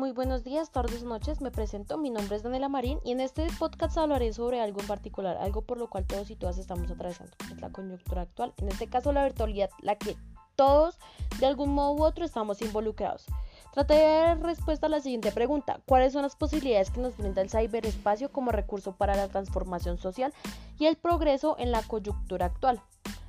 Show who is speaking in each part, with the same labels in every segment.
Speaker 1: muy buenos días, tardes noches. Me presento, mi nombre es Daniela Marín y en este podcast hablaré sobre algo en particular, algo por lo cual todos y todas estamos atravesando, es la coyuntura actual. En este caso, la virtualidad, la que todos de algún modo u otro estamos involucrados. Trataré de dar respuesta a la siguiente pregunta: ¿Cuáles son las posibilidades que nos brinda el ciberespacio como recurso para la transformación social y el progreso en la coyuntura actual?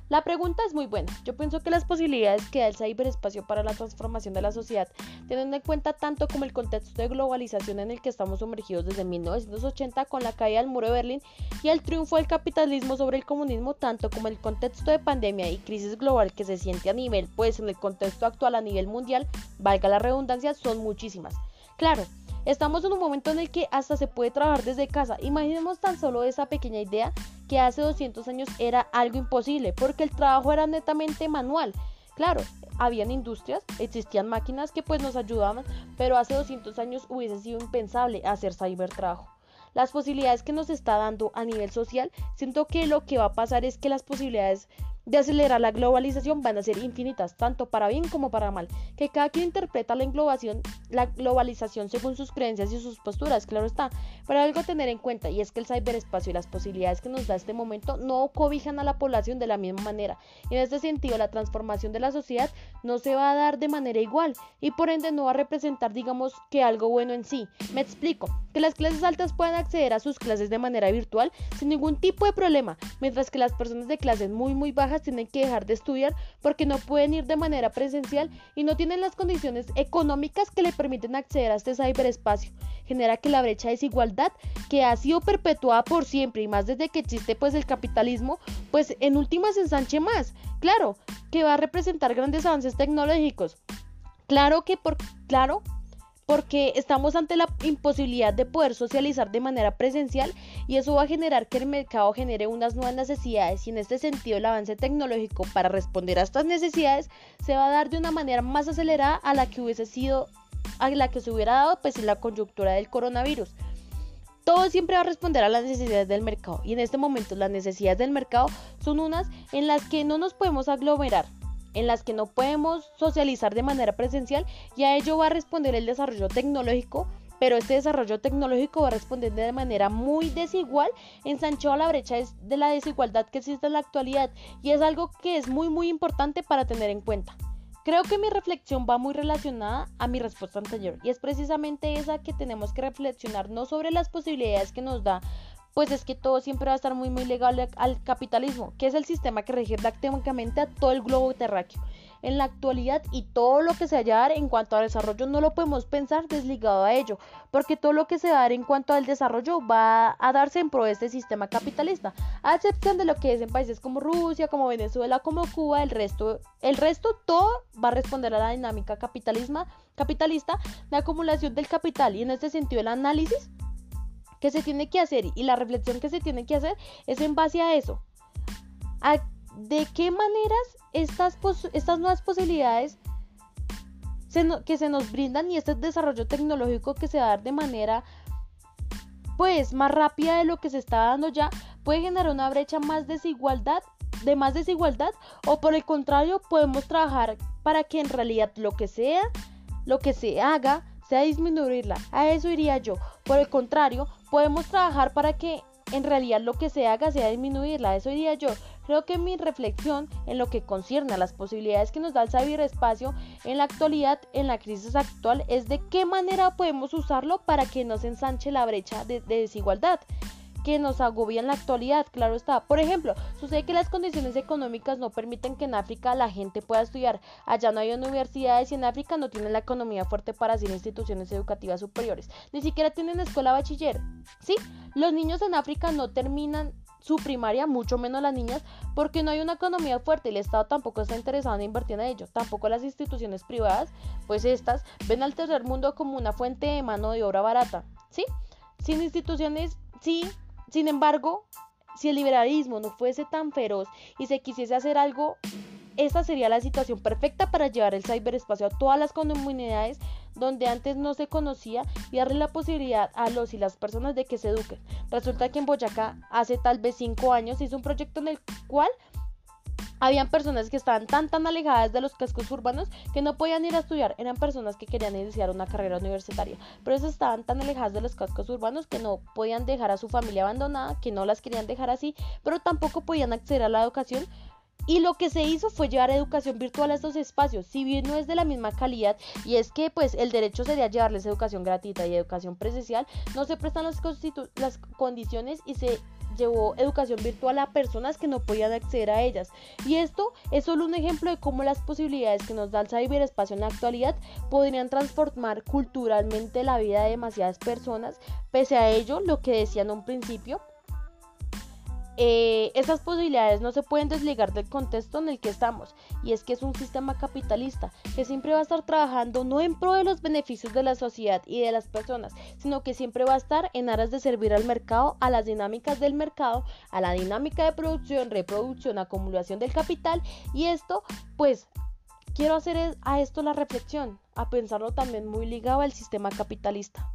Speaker 1: La pregunta es muy buena. Yo pienso que las posibilidades que da el ciberespacio para la transformación de la sociedad, teniendo en cuenta tanto como el contexto de globalización en el que estamos sumergidos desde 1980 con la caída del muro de Berlín y el triunfo del capitalismo sobre el comunismo, tanto como el contexto de pandemia y crisis global que se siente a nivel, pues en el contexto actual a nivel mundial, valga la redundancia, son muchísimas. Claro, Estamos en un momento en el que hasta se puede trabajar desde casa. Imaginemos tan solo esa pequeña idea que hace 200 años era algo imposible, porque el trabajo era netamente manual. Claro, habían industrias, existían máquinas que pues nos ayudaban, pero hace 200 años hubiese sido impensable hacer cybertrabajo. Las posibilidades que nos está dando a nivel social, siento que lo que va a pasar es que las posibilidades de acelerar la globalización van a ser infinitas, tanto para bien como para mal. Que cada quien interpreta la la globalización según sus creencias y sus posturas, claro está. Pero algo a tener en cuenta, y es que el ciberespacio y las posibilidades que nos da este momento no cobijan a la población de la misma manera. Y en este sentido, la transformación de la sociedad no se va a dar de manera igual, y por ende no va a representar, digamos, que algo bueno en sí. Me explico, que las clases altas puedan acceder a sus clases de manera virtual sin ningún tipo de problema, mientras que las personas de clases muy muy bajas tienen que dejar de estudiar porque no pueden ir de manera presencial y no tienen las condiciones económicas que le permiten acceder a este ciberespacio. Genera que la brecha de desigualdad que ha sido perpetuada por siempre y más desde que existe pues el capitalismo, pues en últimas ensanche más. Claro, que va a representar grandes avances tecnológicos. Claro que por claro porque estamos ante la imposibilidad de poder socializar de manera presencial y eso va a generar que el mercado genere unas nuevas necesidades y en este sentido el avance tecnológico para responder a estas necesidades se va a dar de una manera más acelerada a la que hubiese sido a la que se hubiera dado pues en la coyuntura del coronavirus. Todo siempre va a responder a las necesidades del mercado y en este momento las necesidades del mercado son unas en las que no nos podemos aglomerar, en las que no podemos socializar de manera presencial y a ello va a responder el desarrollo tecnológico, pero este desarrollo tecnológico va a responder de manera muy desigual, ensanchó a la brecha de la desigualdad que existe en la actualidad y es algo que es muy muy importante para tener en cuenta. Creo que mi reflexión va muy relacionada a mi respuesta anterior y es precisamente esa que tenemos que reflexionar no sobre las posibilidades que nos da pues es que todo siempre va a estar muy muy legal al capitalismo, que es el sistema que rige prácticamente a todo el globo terráqueo. En la actualidad y todo lo que se haya dar en cuanto al desarrollo no lo podemos pensar desligado a ello, porque todo lo que se va a dar en cuanto al desarrollo va a darse en pro de este sistema capitalista, a excepción de lo que es en países como Rusia, como Venezuela, como Cuba, el resto, el resto todo va a responder a la dinámica capitalista de acumulación del capital y en este sentido el análisis que se tiene que hacer y la reflexión que se tiene que hacer es en base a eso. ¿De qué maneras estas, estas nuevas posibilidades que se nos brindan y este desarrollo tecnológico que se va a dar de manera pues más rápida de lo que se está dando ya puede generar una brecha más desigualdad de más desigualdad o por el contrario podemos trabajar para que en realidad lo que sea lo que se haga sea disminuirla a eso iría yo por el contrario podemos trabajar para que en realidad lo que se haga sea disminuirla. Eso diría yo. Creo que mi reflexión en lo que concierne a las posibilidades que nos da el ciberespacio en la actualidad, en la crisis actual, es de qué manera podemos usarlo para que no se ensanche la brecha de, de desigualdad que nos agobia en la actualidad, claro está. Por ejemplo, sucede que las condiciones económicas no permiten que en África la gente pueda estudiar. Allá no hay universidades y en África no tienen la economía fuerte para hacer instituciones educativas superiores. Ni siquiera tienen escuela bachiller. ¿Sí? Los niños en África no terminan su primaria, mucho menos las niñas, porque no hay una economía fuerte. El Estado tampoco está interesado en invertir en ello. Tampoco las instituciones privadas, pues estas ven al tercer mundo como una fuente de mano de obra barata. ¿Sí? Sin instituciones, sí, sin embargo, si el liberalismo no fuese tan feroz y se quisiese hacer algo, esta sería la situación perfecta para llevar el ciberespacio a todas las comunidades donde antes no se conocía y darle la posibilidad a los y las personas de que se eduquen. Resulta que en Boyacá hace tal vez cinco años hizo un proyecto en el cual habían personas que estaban tan tan alejadas de los cascos urbanos que no podían ir a estudiar, eran personas que querían iniciar una carrera universitaria, pero estaban tan alejadas de los cascos urbanos que no podían dejar a su familia abandonada, que no las querían dejar así, pero tampoco podían acceder a la educación. Y lo que se hizo fue llevar educación virtual a estos espacios, si bien no es de la misma calidad, y es que pues el derecho sería llevarles educación gratuita y educación presencial, no se prestan las, las condiciones y se llevó educación virtual a personas que no podían acceder a ellas. Y esto es solo un ejemplo de cómo las posibilidades que nos da el ciberespacio en la actualidad podrían transformar culturalmente la vida de demasiadas personas. Pese a ello, lo que decía en un principio, eh, esas posibilidades no se pueden desligar del contexto en el que estamos, y es que es un sistema capitalista que siempre va a estar trabajando no en pro de los beneficios de la sociedad y de las personas, sino que siempre va a estar en aras de servir al mercado, a las dinámicas del mercado, a la dinámica de producción, reproducción, acumulación del capital, y esto, pues, quiero hacer a esto la reflexión, a pensarlo también muy ligado al sistema capitalista.